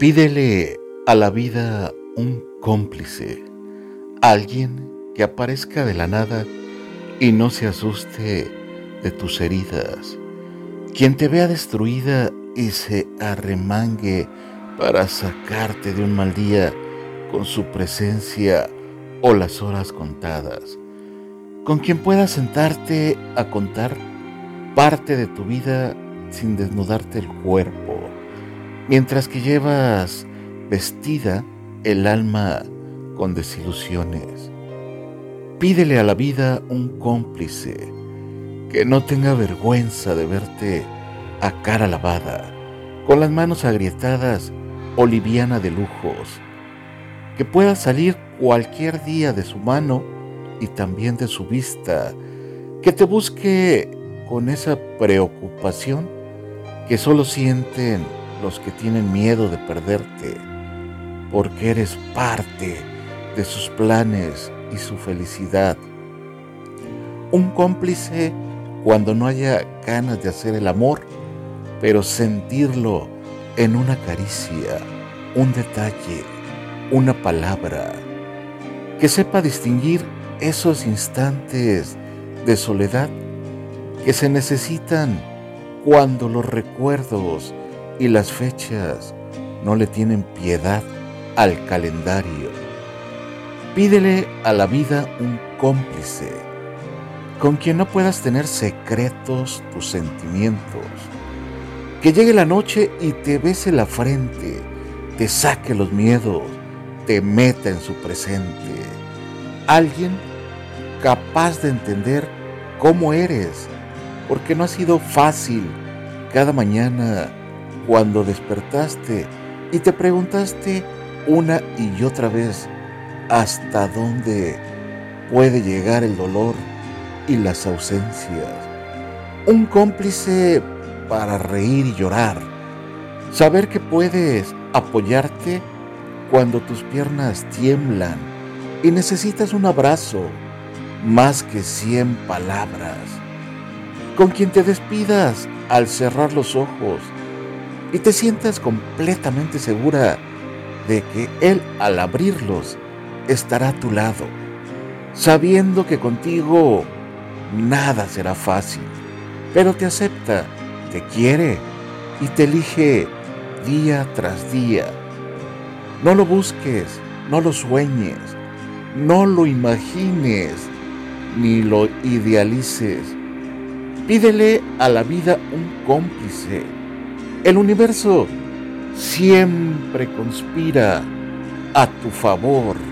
Pídele a la vida un cómplice, alguien que aparezca de la nada y no se asuste de tus heridas, quien te vea destruida y se arremangue para sacarte de un mal día con su presencia o las horas contadas, con quien puedas sentarte a contar parte de tu vida sin desnudarte el cuerpo, mientras que llevas vestida el alma con desilusiones. Pídele a la vida un cómplice que no tenga vergüenza de verte a cara lavada, con las manos agrietadas o liviana de lujos, que pueda salir cualquier día de su mano y también de su vista, que te busque con esa preocupación que solo sienten los que tienen miedo de perderte, porque eres parte de sus planes y su felicidad. Un cómplice cuando no haya ganas de hacer el amor, pero sentirlo en una caricia, un detalle, una palabra, que sepa distinguir esos instantes de soledad que se necesitan cuando los recuerdos y las fechas no le tienen piedad al calendario. Pídele a la vida un cómplice con quien no puedas tener secretos tus sentimientos. Que llegue la noche y te bese la frente, te saque los miedos, te meta en su presente. Alguien capaz de entender cómo eres, porque no ha sido fácil cada mañana cuando despertaste y te preguntaste una y otra vez hasta dónde puede llegar el dolor y las ausencias. Un cómplice para reír y llorar. Saber que puedes apoyarte cuando tus piernas tiemblan y necesitas un abrazo más que cien palabras. Con quien te despidas al cerrar los ojos y te sientas completamente segura de que Él al abrirlos estará a tu lado, sabiendo que contigo nada será fácil, pero te acepta, te quiere y te elige día tras día. No lo busques, no lo sueñes, no lo imagines, ni lo idealices. Pídele a la vida un cómplice. El universo siempre conspira a tu favor.